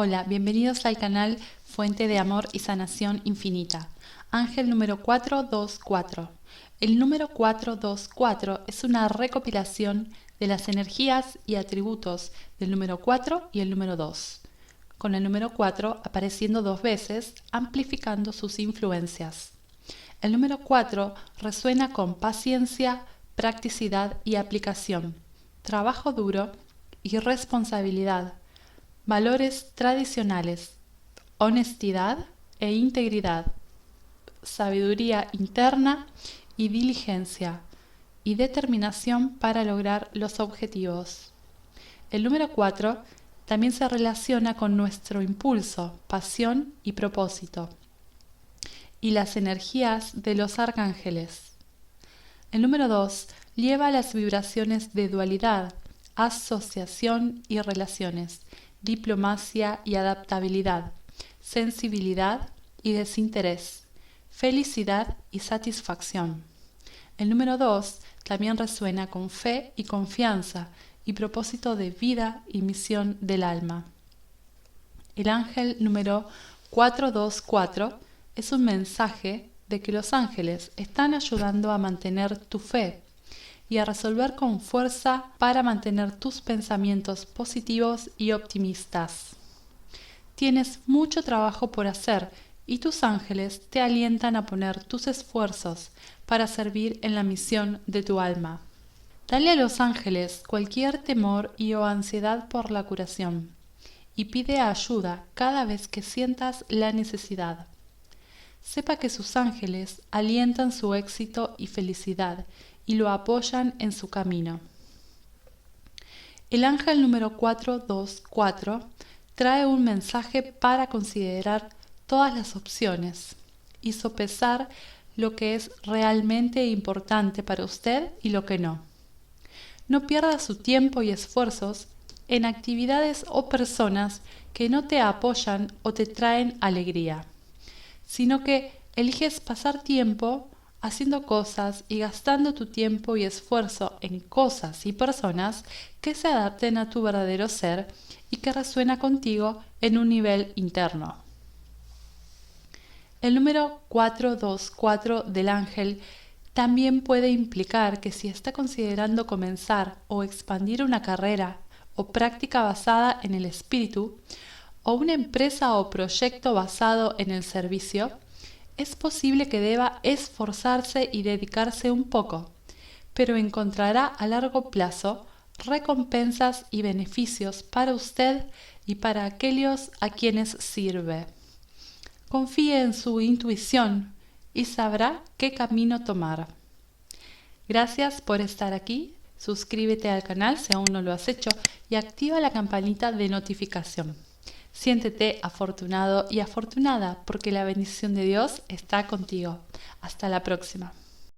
Hola, bienvenidos al canal Fuente de Amor y Sanación Infinita. Ángel número 424. El número 424 es una recopilación de las energías y atributos del número 4 y el número 2, con el número 4 apareciendo dos veces, amplificando sus influencias. El número 4 resuena con paciencia, practicidad y aplicación, trabajo duro y responsabilidad valores tradicionales, honestidad e integridad, sabiduría interna y diligencia, y determinación para lograr los objetivos. El número 4 también se relaciona con nuestro impulso, pasión y propósito, y las energías de los arcángeles. El número 2 lleva las vibraciones de dualidad, asociación y relaciones, diplomacia y adaptabilidad, sensibilidad y desinterés, felicidad y satisfacción. El número 2 también resuena con fe y confianza y propósito de vida y misión del alma. El ángel número 424 es un mensaje de que los ángeles están ayudando a mantener tu fe y a resolver con fuerza para mantener tus pensamientos positivos y optimistas. Tienes mucho trabajo por hacer y tus ángeles te alientan a poner tus esfuerzos para servir en la misión de tu alma. Dale a los ángeles cualquier temor y o ansiedad por la curación y pide ayuda cada vez que sientas la necesidad. Sepa que sus ángeles alientan su éxito y felicidad y lo apoyan en su camino. El ángel número 424 trae un mensaje para considerar todas las opciones y sopesar lo que es realmente importante para usted y lo que no. No pierda su tiempo y esfuerzos en actividades o personas que no te apoyan o te traen alegría, sino que eliges pasar tiempo haciendo cosas y gastando tu tiempo y esfuerzo en cosas y personas que se adapten a tu verdadero ser y que resuena contigo en un nivel interno. El número 424 del ángel también puede implicar que si está considerando comenzar o expandir una carrera o práctica basada en el espíritu, o una empresa o proyecto basado en el servicio, es posible que deba esforzarse y dedicarse un poco, pero encontrará a largo plazo recompensas y beneficios para usted y para aquellos a quienes sirve. Confíe en su intuición y sabrá qué camino tomar. Gracias por estar aquí. Suscríbete al canal si aún no lo has hecho y activa la campanita de notificación. Siéntete afortunado y afortunada porque la bendición de Dios está contigo. Hasta la próxima.